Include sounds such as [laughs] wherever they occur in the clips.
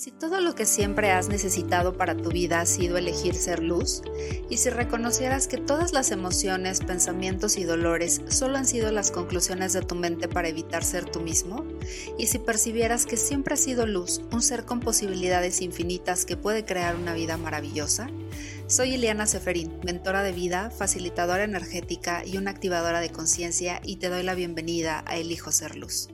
si todo lo que siempre has necesitado para tu vida ha sido elegir ser luz? ¿Y si reconocieras que todas las emociones, pensamientos y dolores solo han sido las conclusiones de tu mente para evitar ser tú mismo? ¿Y si percibieras que siempre has sido luz, un ser con posibilidades infinitas que puede crear una vida maravillosa? Soy Ileana Seferín, mentora de vida, facilitadora energética y una activadora de conciencia y te doy la bienvenida a Elijo Ser Luz.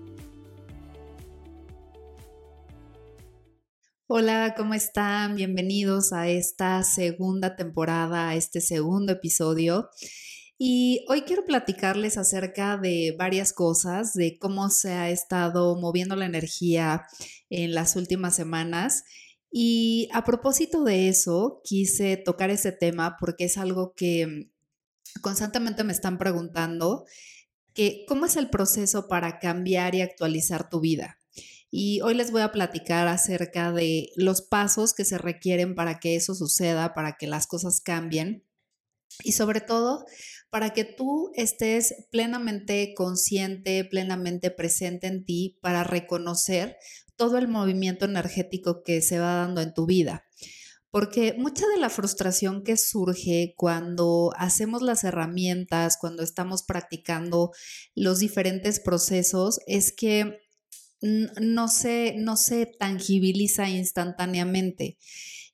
Hola, ¿cómo están? Bienvenidos a esta segunda temporada, a este segundo episodio. Y hoy quiero platicarles acerca de varias cosas, de cómo se ha estado moviendo la energía en las últimas semanas. Y a propósito de eso, quise tocar ese tema porque es algo que constantemente me están preguntando, que cómo es el proceso para cambiar y actualizar tu vida. Y hoy les voy a platicar acerca de los pasos que se requieren para que eso suceda, para que las cosas cambien y sobre todo para que tú estés plenamente consciente, plenamente presente en ti para reconocer todo el movimiento energético que se va dando en tu vida. Porque mucha de la frustración que surge cuando hacemos las herramientas, cuando estamos practicando los diferentes procesos, es que no se, no se tangibiliza instantáneamente.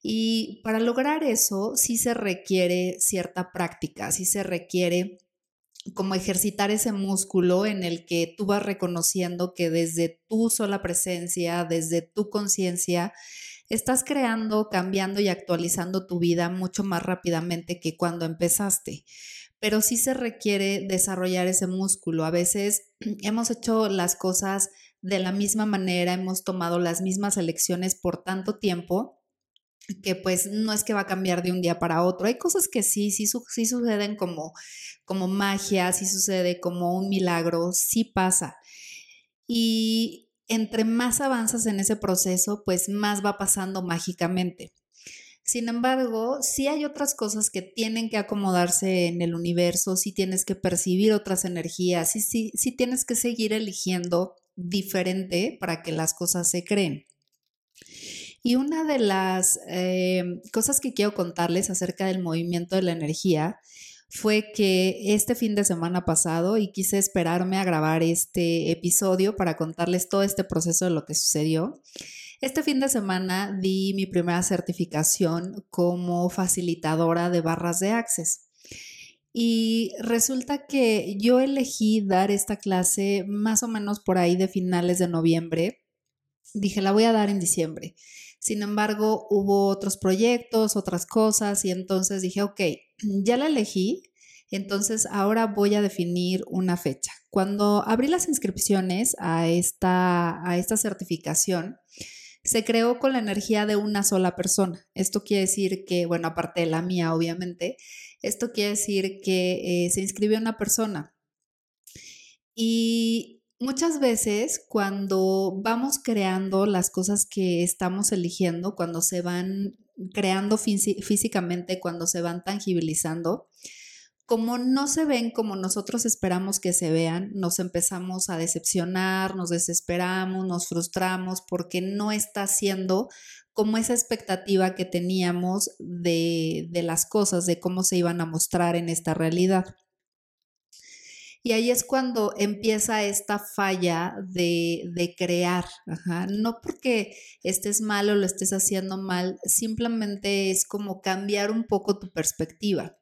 Y para lograr eso sí se requiere cierta práctica, sí se requiere como ejercitar ese músculo en el que tú vas reconociendo que desde tu sola presencia, desde tu conciencia, estás creando, cambiando y actualizando tu vida mucho más rápidamente que cuando empezaste. Pero sí se requiere desarrollar ese músculo. A veces [clears throat] hemos hecho las cosas de la misma manera, hemos tomado las mismas elecciones por tanto tiempo que pues no es que va a cambiar de un día para otro. Hay cosas que sí, sí, suceden como, como magia, sí sucede como un milagro, sí pasa. Y entre más avanzas en ese proceso, pues más va pasando mágicamente. Sin embargo, sí hay otras cosas que tienen que acomodarse en el universo, sí tienes que percibir otras energías, sí, sí, sí tienes que seguir eligiendo diferente para que las cosas se creen. Y una de las eh, cosas que quiero contarles acerca del movimiento de la energía fue que este fin de semana pasado, y quise esperarme a grabar este episodio para contarles todo este proceso de lo que sucedió, este fin de semana di mi primera certificación como facilitadora de barras de Access. Y resulta que yo elegí dar esta clase más o menos por ahí de finales de noviembre. Dije, la voy a dar en diciembre. Sin embargo, hubo otros proyectos, otras cosas, y entonces dije, ok, ya la elegí, entonces ahora voy a definir una fecha. Cuando abrí las inscripciones a esta, a esta certificación, se creó con la energía de una sola persona. Esto quiere decir que, bueno, aparte de la mía, obviamente, esto quiere decir que eh, se inscribió una persona. Y muchas veces cuando vamos creando las cosas que estamos eligiendo, cuando se van creando físicamente, cuando se van tangibilizando, como no se ven como nosotros esperamos que se vean, nos empezamos a decepcionar, nos desesperamos, nos frustramos porque no está siendo como esa expectativa que teníamos de, las cosas, de cómo se iban a mostrar en esta realidad. Y ahí es cuando empieza esta falla de, crear, no porque estés mal o lo estés haciendo mal, simplemente es como cambiar un poco tu perspectiva.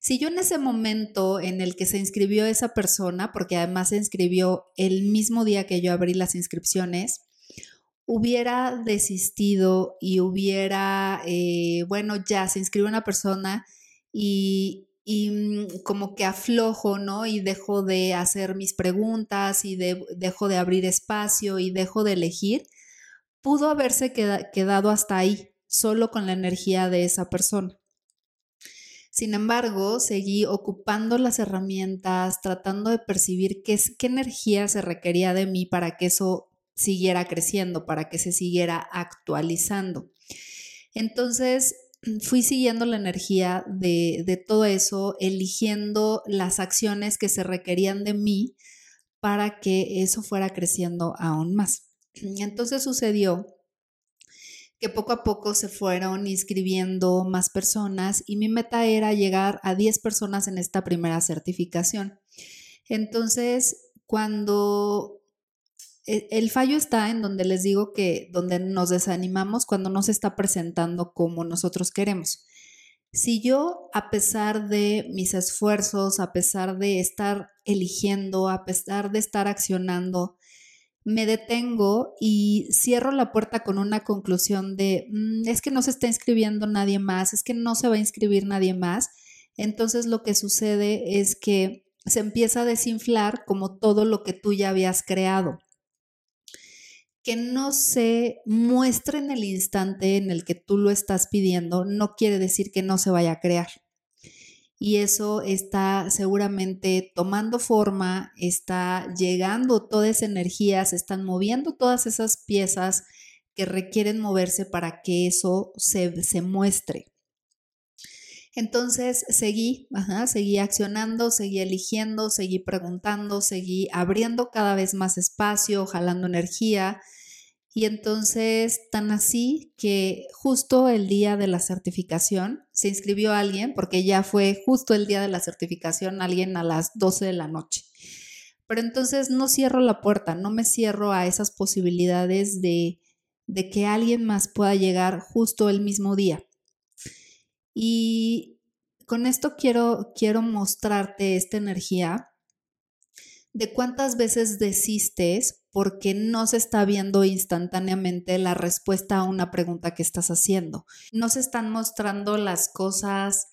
Si yo en ese momento en el que se inscribió esa persona, porque además se inscribió el mismo día que yo abrí las inscripciones, hubiera desistido y hubiera, eh, bueno, ya se inscribe una persona y, mm, como que aflojo, ¿no? Y dejo de hacer mis preguntas y dejo de abrir espacio y dejo de elegir, pudo haberse quedado hasta ahí, solo con la energía de esa persona. Sin embargo, seguí ocupando las herramientas, tratando de percibir qué, qué energía se requería de mí para que eso siguiera creciendo, para que se siguiera actualizando. Entonces, [clears throat] fui siguiendo la energía de, de, todo eso, eligiendo las acciones que se requerían de mí para que eso fuera creciendo aún más. [clears throat] Entonces sucedió que poco a poco se fueron inscribiendo más personas y mi meta era llegar a 10 personas en esta primera certificación. Entonces, cuando el fallo está en donde les digo que donde nos desanimamos cuando no se está presentando como nosotros queremos. Si yo, a pesar de mis esfuerzos, a pesar de estar eligiendo, a pesar de estar accionando, me detengo y cierro la puerta con una conclusión de, mm, es que no se está inscribiendo nadie más, es que no se va a inscribir nadie más, entonces lo que sucede es que se empieza a desinflar como todo lo que tú ya habías creado. Que no se muestre en el instante en el que tú lo estás pidiendo no quiere decir que no se vaya a crear y eso está seguramente tomando forma, está llegando toda esa energía, se están moviendo todas esas piezas que requieren moverse para que eso se, se muestre. Entonces seguí, seguí accionando, seguí eligiendo, seguí preguntando, seguí abriendo cada vez más espacio, jalando energía, y entonces, tan así que justo el día de la certificación se inscribió alguien, porque ya fue justo el día de la certificación, alguien a las 12 de la noche. Pero entonces no cierro la puerta, no me cierro a esas posibilidades de, de que alguien más pueda llegar justo el mismo día. Y con esto quiero, quiero mostrarte esta energía de cuántas veces desistes porque no se está viendo instantáneamente la respuesta a una pregunta que estás haciendo. No se están mostrando las cosas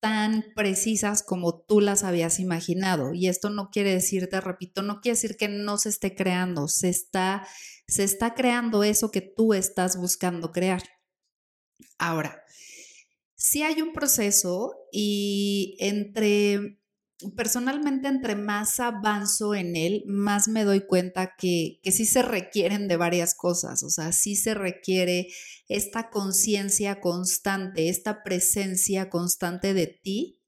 tan precisas como tú las habías imaginado. Y esto no quiere decir, te repito, no quiere decir que no se esté creando, se está, se está creando eso que tú estás buscando crear. Ahora, si hay un proceso y entre personalmente entre más avanzo en él, más me doy cuenta que, que sí se requieren de varias cosas, o sea, sí se requiere esta conciencia constante, esta presencia constante de ti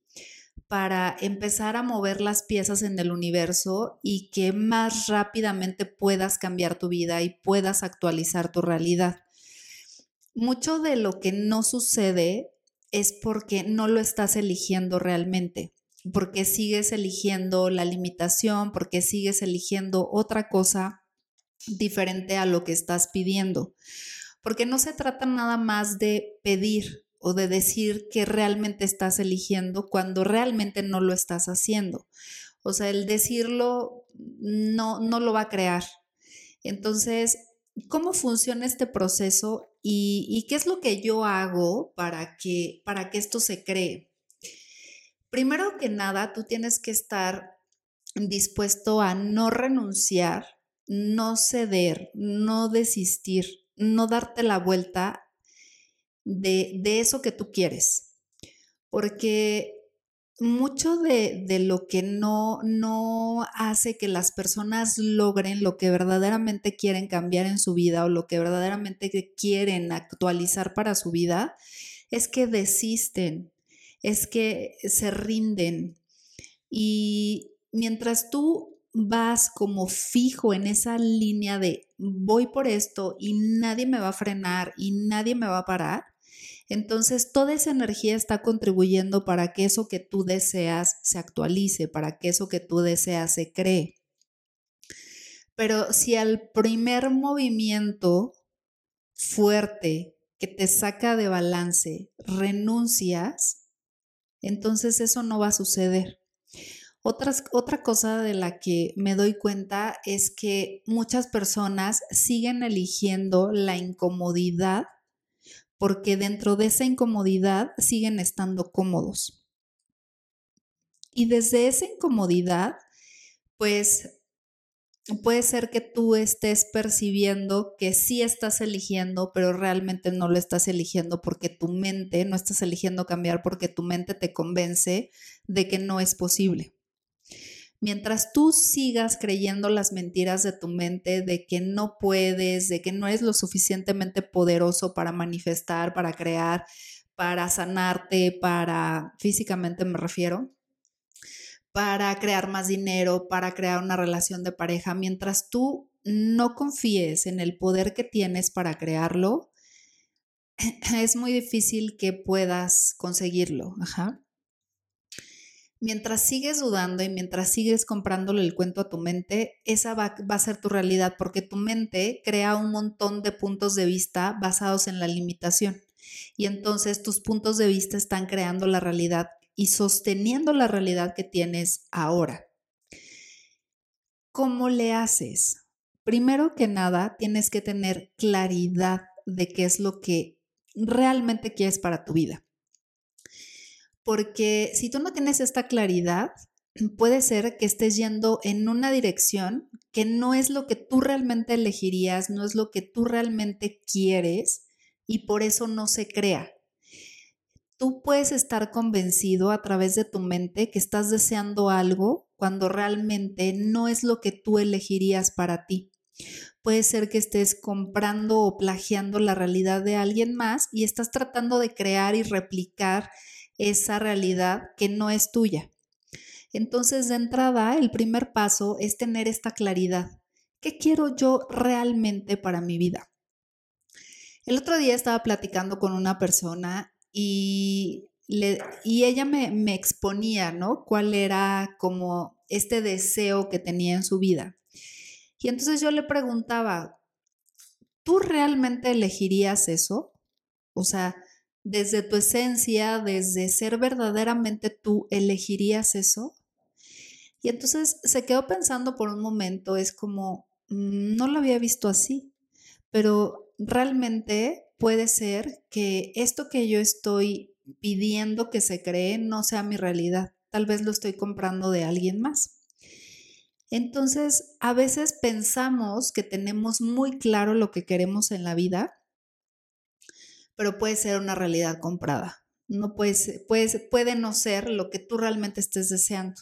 para empezar a mover las piezas en el universo y que más rápidamente puedas cambiar tu vida y puedas actualizar tu realidad. Mucho de lo que no sucede es porque no lo estás eligiendo realmente porque sigues eligiendo la limitación, porque sigues eligiendo otra cosa diferente a lo que estás pidiendo. Porque no se trata nada más de pedir o de decir que realmente estás eligiendo cuando realmente no lo estás haciendo. O sea, el decirlo no, no lo va a crear. Entonces, ¿cómo funciona este proceso y, y, qué es lo que yo hago para que, para que esto se cree? Primero que nada, tú tienes que estar dispuesto a no renunciar, no ceder, no desistir, no darte la vuelta de, eso que tú quieres. Porque mucho de, de, lo que no, no hace que las personas logren lo que verdaderamente quieren cambiar en su vida o lo que verdaderamente quieren actualizar para su vida es que desisten, es que se rinden. Y mientras tú vas como fijo en esa línea de voy por esto y nadie me va a frenar y nadie me va a parar, entonces toda esa energía está contribuyendo para que eso que tú deseas se actualice, para que eso que tú deseas se cree. Pero si al primer movimiento fuerte que te saca de balance renuncias, entonces eso no va a suceder. otra cosa de la que me doy cuenta es que muchas personas siguen eligiendo la incomodidad porque dentro de esa incomodidad siguen estando cómodos. Y desde esa incomodidad, pues puede ser que tú estés percibiendo que sí estás eligiendo, pero realmente no lo estás eligiendo porque tu mente, no estás eligiendo cambiar porque tu mente te convence de que no es posible. Mientras tú sigas creyendo las mentiras de tu mente, de que no puedes, de que no eres lo suficientemente poderoso para manifestar, para crear, para sanarte, para físicamente me refiero, para crear más dinero, para crear una relación de pareja, mientras tú no confíes en el poder que tienes para crearlo, [clears throat] es muy difícil que puedas conseguirlo. Mientras sigues dudando y mientras sigues comprándole el cuento a tu mente, esa va, va, a ser tu realidad porque tu mente crea un montón de puntos de vista basados en la limitación. Y entonces tus puntos de vista están creando la realidad y sosteniendo la realidad que tienes ahora. ¿Cómo le haces? Primero que nada, tienes que tener claridad de qué es lo que realmente quieres para tu vida. Porque si tú no tienes esta claridad, puede ser que estés yendo en una dirección que no es lo que tú realmente elegirías, no es lo que tú realmente quieres y por eso no se crea. Tú puedes estar convencido a través de tu mente que estás deseando algo cuando realmente no es lo que tú elegirías para ti. Puede ser que estés comprando o plagiando la realidad de alguien más y estás tratando de crear y replicar esa realidad que no es tuya. Entonces, de entrada, el primer paso es tener esta claridad. ¿Qué quiero yo realmente para mi vida? El otro día estaba platicando con una persona y, y ella me, me exponía, ¿no? Cuál era como este deseo que tenía en su vida. Y entonces yo le preguntaba, ¿tú realmente elegirías eso? O sea, desde tu esencia, desde ser verdaderamente tú, ¿elegirías eso? Y entonces se quedó pensando por un momento, es como, mm, no lo había visto así, pero realmente puede ser que esto que yo estoy pidiendo que se cree no sea mi realidad. Tal vez lo estoy comprando de alguien más. Entonces, a veces pensamos que tenemos muy claro lo que queremos en la vida, pero puede ser una realidad comprada. No puede, puede, no ser lo que tú realmente estés deseando.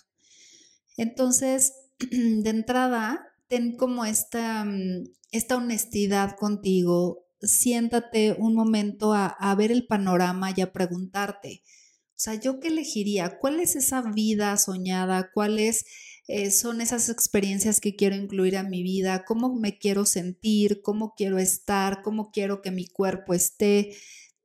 Entonces, [clears throat] de entrada, ten como esta, mm, esta honestidad contigo, siéntate un momento a, ver el panorama y a preguntarte, o sea, ¿yo qué elegiría? ¿Cuál es esa vida soñada? ¿Cuáles eh, son esas experiencias que quiero incluir a mi vida? ¿Cómo me quiero sentir? ¿Cómo quiero estar? ¿Cómo quiero que mi cuerpo esté?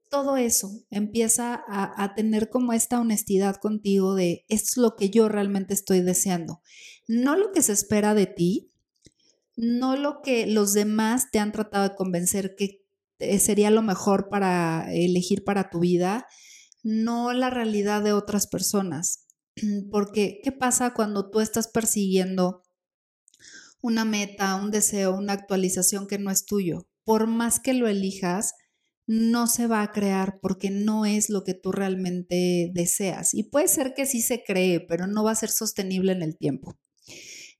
Todo eso empieza a, a tener como esta honestidad contigo de es lo que yo realmente estoy deseando. No lo que se espera de ti, no lo que los demás te han tratado de convencer que sería lo mejor para elegir para tu vida, no la realidad de otras personas. [clears throat] Porque, ¿qué pasa cuando tú estás persiguiendo una meta, un deseo, una actualización que no es tuyo? Por más que lo elijas, no se va a crear porque no es lo que tú realmente deseas. Y puede ser que sí se cree, pero no va a ser sostenible en el tiempo.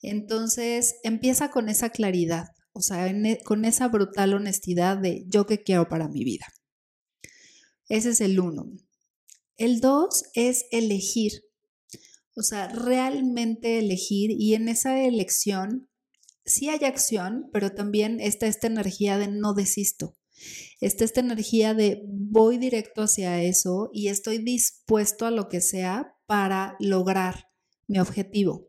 Entonces, empieza con esa claridad o sea, e, con esa brutal honestidad de yo qué quiero para mi vida. Ese es el uno. El dos es elegir, o sea, realmente elegir y en esa elección sí hay acción, pero también está esta energía de no desisto. Está esta energía de voy directo hacia eso y estoy dispuesto a lo que sea para lograr mi objetivo.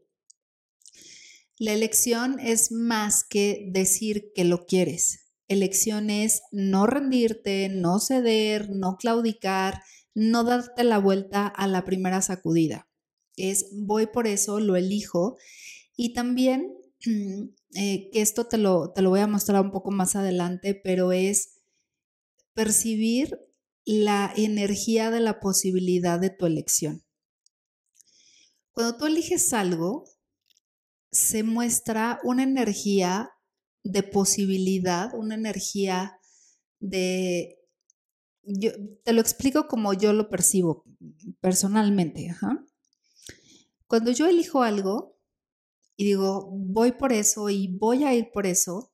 La elección es más que decir que lo quieres. Elección es no rendirte, no ceder, no claudicar, no darte la vuelta a la primera sacudida. Es voy por eso, lo elijo. Y también, [clears throat] eh, que esto te lo, te lo voy a mostrar un poco más adelante, pero es percibir la energía de la posibilidad de tu elección. Cuando tú eliges algo, se muestra una energía de posibilidad, una energía de... Yo te lo explico como yo lo percibo personalmente. Cuando yo elijo algo y digo, voy por eso y voy a ir por eso,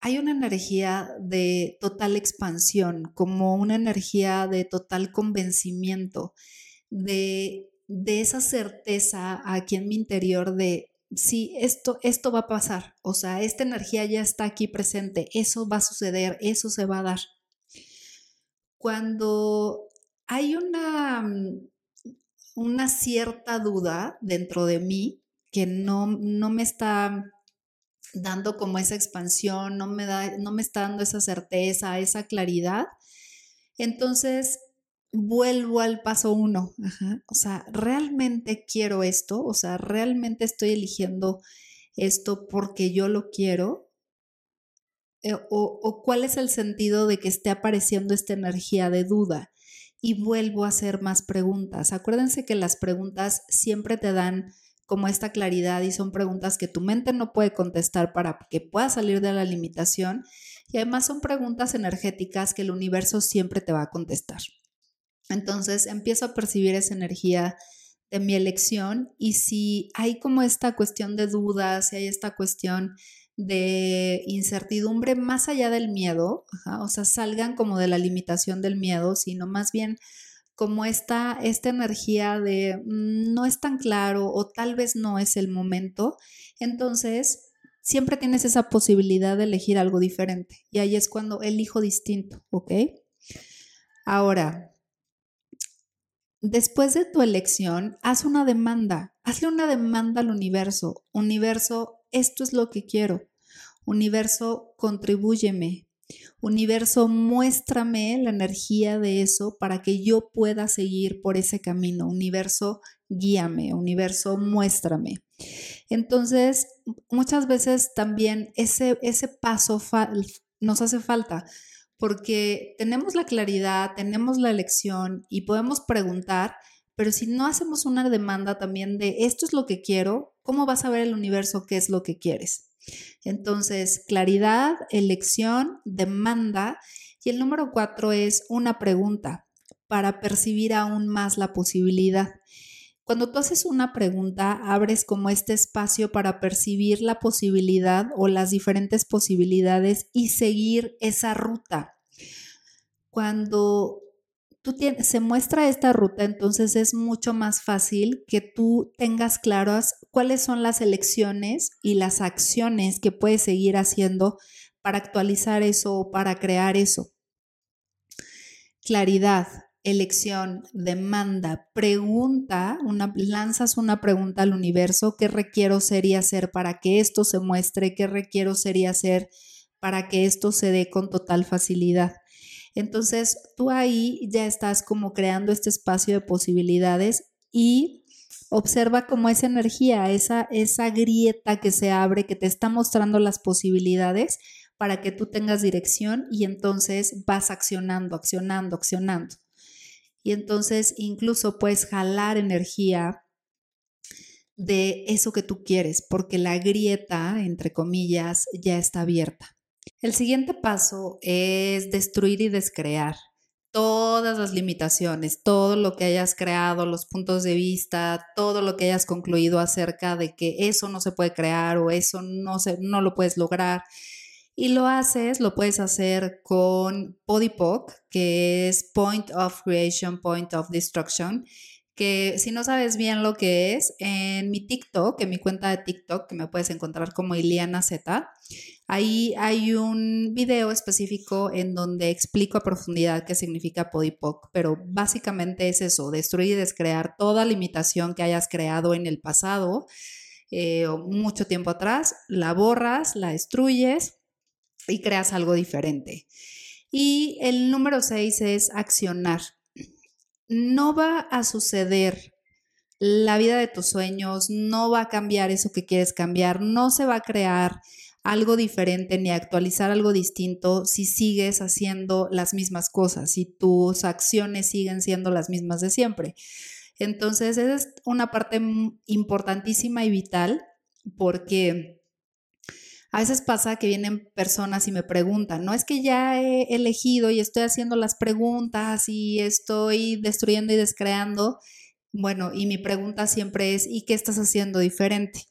hay una energía de total expansión, como una energía de total convencimiento, de, de esa certeza aquí en mi interior de sí, esto, esto va a pasar, o sea, esta energía ya está aquí presente, eso va a suceder, eso se va a dar. Cuando hay una, una cierta duda dentro de mí que no, no me está dando como esa expansión, no me, da, no me está dando esa certeza, esa claridad, Entonces, vuelvo al paso uno. O sea, ¿realmente quiero esto? O sea, ¿realmente estoy eligiendo esto porque yo lo quiero? Eh, o, cuál es el sentido de que esté apareciendo esta energía de duda? Y vuelvo a hacer más preguntas. Acuérdense que las preguntas siempre te dan como esta claridad y son preguntas que tu mente no puede contestar para que puedas salir de la limitación. Y además son preguntas energéticas que el universo siempre te va a contestar. Entonces empiezo a percibir esa energía de mi elección y si hay como esta cuestión de dudas, si hay esta cuestión de incertidumbre más allá del miedo, o sea, salgan como de la limitación del miedo, sino más bien como esta, esta energía de mm, no es tan claro o tal vez no es el momento, entonces siempre tienes esa posibilidad de elegir algo diferente y ahí es cuando elijo distinto, ¿ok? Ahora, después de tu elección, haz una demanda, hazle una demanda al universo, universo, esto es lo que quiero, universo, contribúyeme, Universo, muéstrame la energía de eso para que yo pueda seguir por ese camino. Universo, guíame. Universo, muéstrame. Entonces, muchas veces también ese, ese paso nos hace falta porque tenemos la claridad, tenemos la elección y podemos preguntar, pero si no hacemos una demanda también de esto es lo que quiero, ¿cómo vas a ver el universo qué es lo que quieres? Entonces, claridad, elección, demanda. Y el número cuatro es una pregunta para percibir aún más la posibilidad. Cuando tú haces una pregunta, abres como este espacio para percibir la posibilidad o las diferentes posibilidades y seguir esa ruta. Cuando se muestra esta ruta, entonces es mucho más fácil que tú tengas claras cuáles son las elecciones y las acciones que puedes seguir haciendo para actualizar eso o para crear eso. Claridad, elección, demanda, pregunta, una, lanzas una pregunta al universo, ¿qué requiero ser y hacer para que esto se muestre? ¿Qué requiero ser y hacer para que esto se dé con total facilidad? Entonces, tú ahí ya estás como creando este espacio de posibilidades y observa como esa energía, esa, esa grieta que se abre, que te está mostrando las posibilidades para que tú tengas dirección y entonces vas accionando, accionando, accionando. Y entonces incluso puedes jalar energía de eso que tú quieres, porque la grieta, entre comillas, ya está abierta. El siguiente paso es destruir y descrear todas las limitaciones, todo lo que hayas creado, los puntos de vista, todo lo que hayas concluido acerca de que eso no se puede crear o eso no, se, no lo puedes lograr. Y lo haces, lo puedes hacer con Podipoc, que es Point of Creation, Point of Destruction, que si no sabes bien lo que es, en mi TikTok, en mi cuenta de TikTok, que me puedes encontrar como Iliana Z, ahí hay un video específico en donde explico a profundidad qué significa Podipoc, pero básicamente es eso, destruir y descrear toda limitación que hayas creado en el pasado eh, o mucho tiempo atrás, la borras, la destruyes y creas algo diferente. Y el número seis es accionar no va a suceder la vida de tus sueños, no va a cambiar eso que quieres cambiar, no se va a crear algo diferente ni actualizar algo distinto si sigues haciendo las mismas cosas, si tus acciones siguen siendo las mismas de siempre. Entonces, esa es una parte importantísima y vital porque a veces pasa que vienen personas y me preguntan, no es que ya he elegido y estoy haciendo las preguntas y estoy destruyendo y descreando. Bueno, y mi pregunta siempre es, ¿y qué estás haciendo diferente?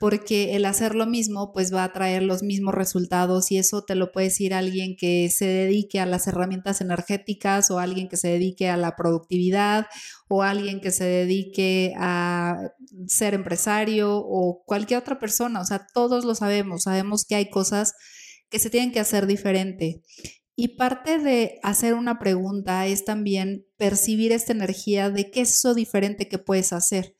Porque el hacer lo mismo pues va a traer los mismos resultados y eso te lo puede decir alguien que se dedique a las herramientas energéticas o alguien que se dedique a la productividad o alguien que se dedique a ser empresario o cualquier otra persona, o sea, todos lo sabemos, sabemos que hay cosas que se tienen que hacer diferente. Y parte de hacer una pregunta es también percibir esta energía de qué es eso diferente que puedes hacer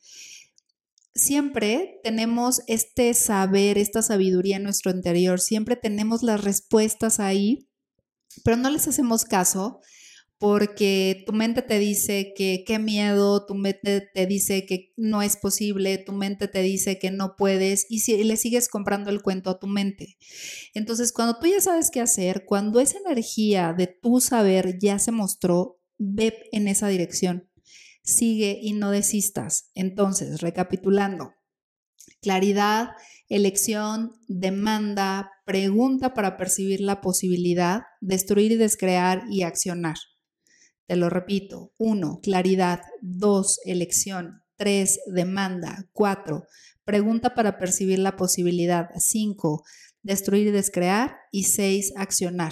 siempre tenemos este saber, esta sabiduría en nuestro interior, siempre tenemos las respuestas ahí, pero no les hacemos caso porque tu mente te dice que qué miedo, tu mente te dice que no es posible, tu mente te dice que no puedes y, si, le sigues comprando el cuento a tu mente. Entonces, cuando tú ya sabes qué hacer, cuando esa energía de tu saber ya se mostró, ve en esa dirección, sigue y no desistas. Entonces, recapitulando, claridad, elección, demanda, pregunta para percibir la posibilidad, destruir y descrear y accionar. Te lo repito. 1. Claridad. 2. Elección. 3. Demanda. 4. Pregunta para percibir la posibilidad. 5. Destruir y descrear. Y 6. Accionar.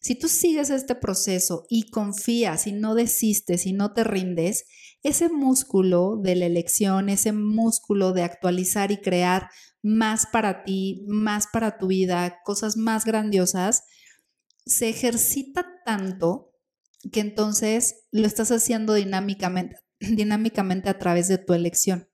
Si tú sigues este proceso y confías y no desistes y no te rindes, ese músculo de la elección, ese músculo de actualizar y crear más para ti, más para tu vida, cosas más grandiosas, se ejercita tanto que entonces lo estás haciendo dinámicamente, dinámicamente a través de tu elección.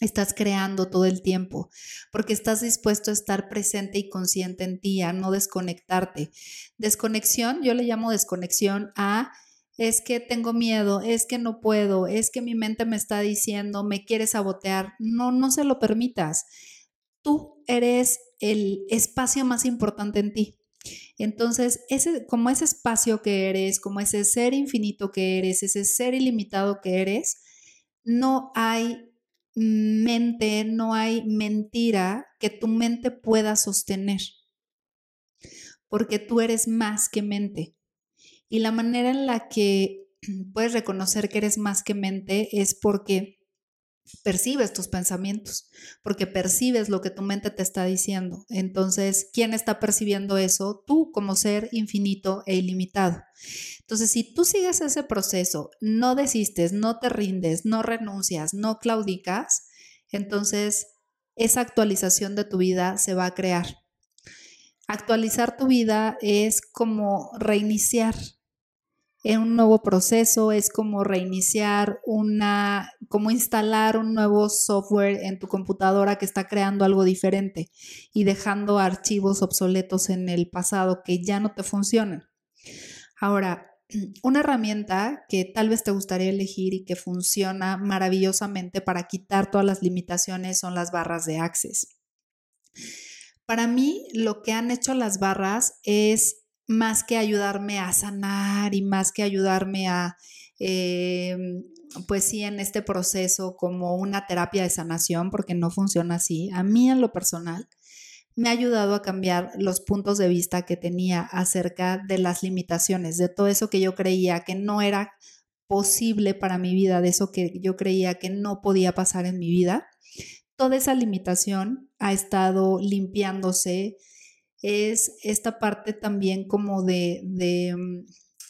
Estás creando todo el tiempo porque estás dispuesto a estar presente y consciente en ti, a no desconectarte. Desconexión, yo le llamo desconexión a es que tengo miedo, es que no puedo, es que mi mente me está diciendo, me quiere sabotear. No, no se lo permitas. Tú eres el espacio más importante en ti. Entonces, ese, como ese espacio que eres, como ese ser infinito que eres, ese ser ilimitado que eres, no hay mente, no hay mentira que tu mente pueda sostener, porque tú eres más que mente. Y la manera en la que [clears throat] puedes reconocer que eres más que mente es porque percibes tus pensamientos, porque percibes lo que tu mente te está diciendo. Entonces, ¿quién está percibiendo eso? Tú como ser infinito e ilimitado. Entonces, si tú sigues ese proceso, no desistes, no te rindes, no renuncias, no claudicas, entonces esa actualización de tu vida se va a crear. Actualizar tu vida es como reiniciar, en un nuevo proceso, es como reiniciar una, como instalar un nuevo software en tu computadora que está creando algo diferente y dejando archivos obsoletos en el pasado que ya no te funcionan. Ahora, [clears throat] una herramienta que tal vez te gustaría elegir y que funciona maravillosamente para quitar todas las limitaciones son las barras de Access. Para mí, lo que han hecho las barras es más que ayudarme a sanar y más que ayudarme a, em, pues sí, en este proceso como una terapia de sanación, porque no funciona así, a mí en lo personal, me ha ayudado a cambiar los puntos de vista que tenía acerca de las limitaciones, de todo eso que yo creía que no era posible para mi vida, de eso que yo creía que no podía pasar en mi vida. Toda esa limitación ha estado limpiándose, es esta parte también como de, mm,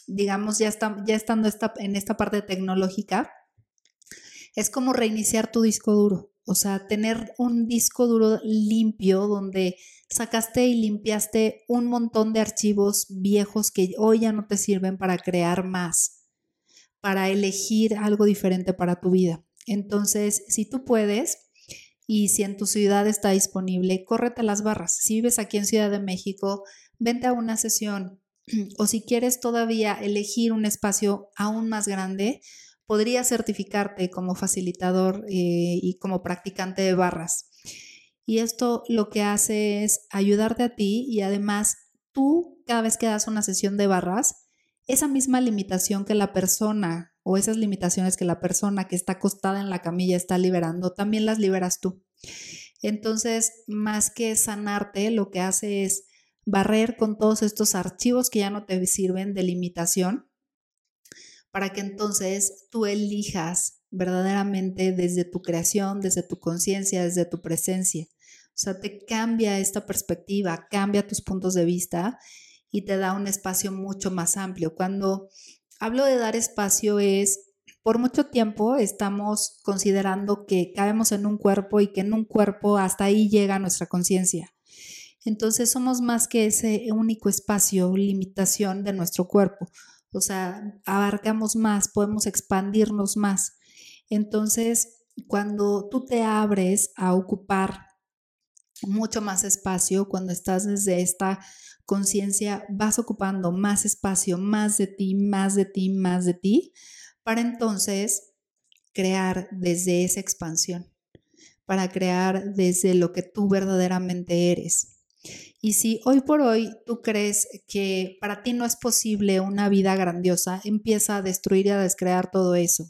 digamos, ya, está, ya estando esta, en esta parte tecnológica, es como reiniciar tu disco duro, o sea, tener un disco duro limpio donde sacaste y limpiaste un montón de archivos viejos que hoy ya no te sirven para crear más, para elegir algo diferente para tu vida. Entonces, si tú puedes, y si en tu ciudad está disponible, córrete las barras. Si vives aquí en Ciudad de México, vente a una sesión. [clears throat] O si quieres todavía elegir un espacio aún más grande, podrías certificarte como facilitador eh, y como practicante de barras. Y esto lo que hace es ayudarte a ti y además tú cada vez que das una sesión de barras, esa misma limitación que la persona o esas limitaciones que la persona que está acostada en la camilla está liberando, también las liberas tú. Entonces, más que sanarte, lo que hace es barrer con todos estos archivos que ya no te sirven de limitación para que entonces tú elijas verdaderamente desde tu creación, desde tu conciencia, desde tu presencia. O sea, te cambia esta perspectiva, cambia tus puntos de vista y te da un espacio mucho más amplio. Cuando hablo de dar espacio es, por mucho tiempo estamos considerando que cabemos en un cuerpo y que en un cuerpo hasta ahí llega nuestra conciencia. Entonces somos más que ese único espacio, limitación de nuestro cuerpo. O sea, abarcamos más, podemos expandirnos más. Entonces, cuando tú te abres a ocupar mucho más espacio, cuando estás desde esta conciencia vas ocupando más espacio, más de ti, más de ti, más de ti, para entonces crear desde esa expansión, para crear desde lo que tú verdaderamente eres. Y si hoy por hoy tú crees que para ti no es posible una vida grandiosa, empieza a destruir y a descrear todo eso,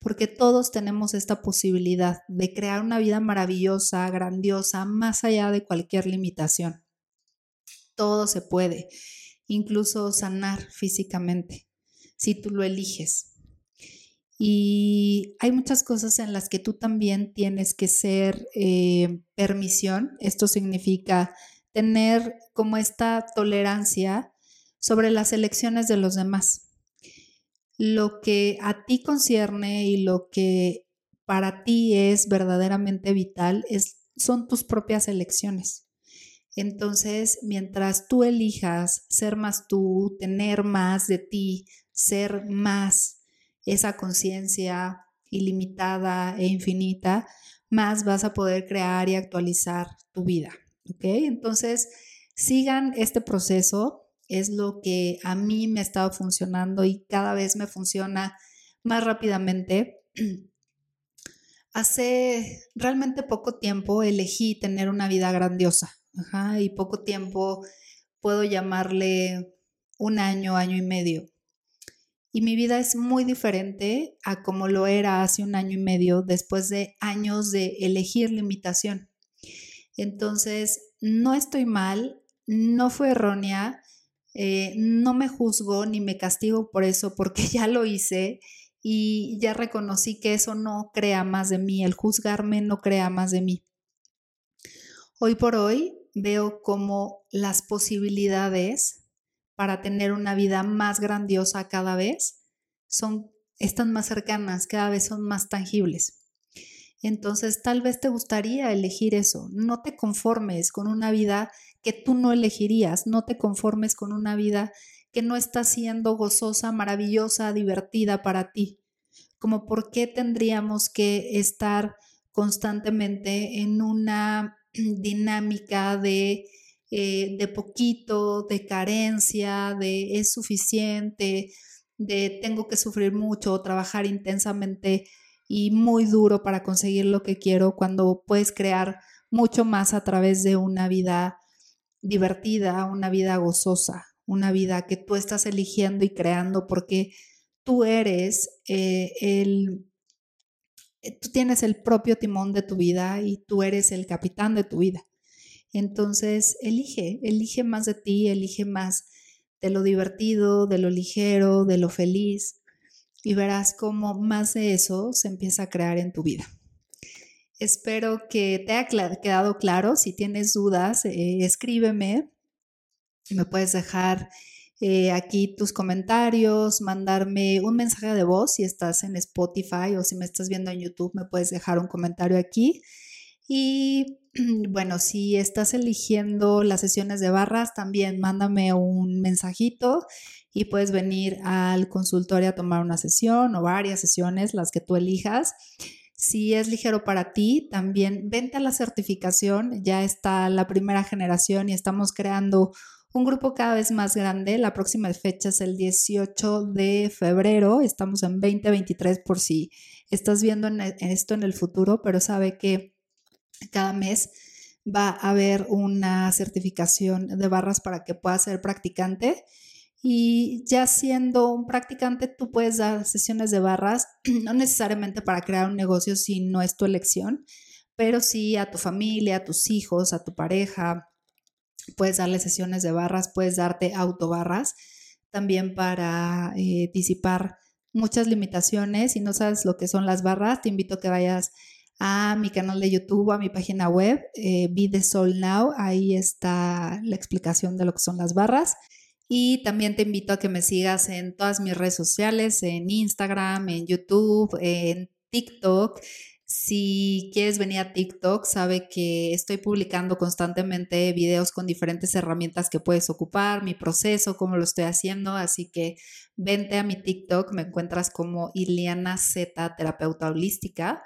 porque todos tenemos esta posibilidad de crear una vida maravillosa, grandiosa, más allá de cualquier limitación. Todo se puede, incluso sanar físicamente, si tú lo eliges. Y hay muchas cosas en las que tú también tienes que ser eh, permisión. Esto significa tener como esta tolerancia sobre las elecciones de los demás. Lo que a ti concierne y lo que para ti es verdaderamente vital es, son tus propias elecciones. Entonces, mientras tú elijas ser más tú, tener más de ti, ser más esa conciencia ilimitada e infinita, más vas a poder crear y actualizar tu vida. ¿Ok? Entonces, sigan este proceso, es lo que a mí me ha estado funcionando y cada vez me funciona más rápidamente. [clears throat] Hace realmente poco tiempo elegí tener una vida grandiosa y poco tiempo puedo llamarle un año, año y medio. Y mi vida es muy diferente a como lo era hace un año y medio después de años de elegir limitación. Entonces, no estoy mal, no fue errónea, eh, no me juzgo ni me castigo por eso porque [laughs] ya lo hice y ya reconocí que eso no crea más de mí, el juzgarme no crea más de mí. Hoy por hoy veo como las posibilidades para tener una vida más grandiosa cada vez son están más cercanas, cada vez son más tangibles. Entonces, tal vez te gustaría elegir eso. No te conformes con una vida que tú no elegirías. No te conformes con una vida que no está siendo gozosa, maravillosa, divertida para ti. Como por qué tendríamos que estar constantemente en una [clears throat] dinámica de, eh, de poquito, de carencia, de es suficiente, de tengo que sufrir mucho, trabajar intensamente y muy duro para conseguir lo que quiero cuando puedes crear mucho más a través de una vida divertida, una vida gozosa, una vida que tú estás eligiendo y creando porque tú eres eh, el, tú tienes el propio timón de tu vida y tú eres el capitán de tu vida. Entonces, elige, elige más de ti, elige más de lo divertido, de lo ligero, de lo feliz y verás cómo más de eso se empieza a crear en tu vida. Espero que te haya quedado claro. Si tienes dudas, eh, escríbeme. Me puedes dejar eh, aquí tus comentarios, mandarme un mensaje de voz si estás en Spotify o si me estás viendo en YouTube, me puedes dejar un comentario aquí. Y [clears throat] bueno, si estás eligiendo las sesiones de barras, también mándame un mensajito y puedes venir al consultorio a tomar una sesión o varias sesiones, las que tú elijas. Si es ligero para ti, también vente a la certificación. Ya está la primera generación y estamos creando un grupo cada vez más grande. La próxima fecha es el 18 de febrero. Estamos en 2023 por si estás viendo esto en el futuro, pero sabe que cada mes va a haber una certificación de barras para que puedas ser practicante y ya siendo un practicante, tú puedes dar sesiones de barras, [clears throat] no necesariamente para crear un negocio si no es tu elección, pero sí a tu familia, a tus hijos, a tu pareja. Puedes darle sesiones de barras, puedes darte autobarras también para eh, disipar muchas limitaciones. Si no sabes lo que son las barras, te invito a que vayas a mi canal de YouTube, a mi página web, eh, Be the Soul Now. Ahí está la explicación de lo que son las barras. Y también te invito a que me sigas en todas mis redes sociales, en Instagram, en YouTube, en TikTok. Si quieres venir a TikTok, sabe que estoy publicando constantemente videos con diferentes herramientas que puedes ocupar, mi proceso, cómo lo estoy haciendo. Así que vente a mi TikTok, me encuentras como Iliana Z, terapeuta holística.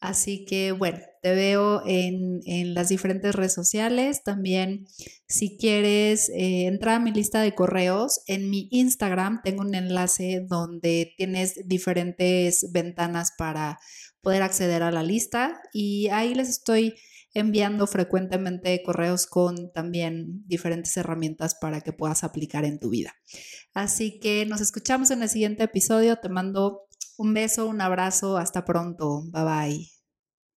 Así que bueno, te veo en, las diferentes redes sociales. También si quieres eh, entrar a mi lista de correos, en mi Instagram tengo un enlace donde tienes diferentes ventanas para poder acceder a la lista y ahí les estoy enviando frecuentemente correos con también diferentes herramientas para que puedas aplicar en tu vida. Así que nos escuchamos en el siguiente episodio. Te mando un beso, un abrazo, hasta pronto. Bye bye.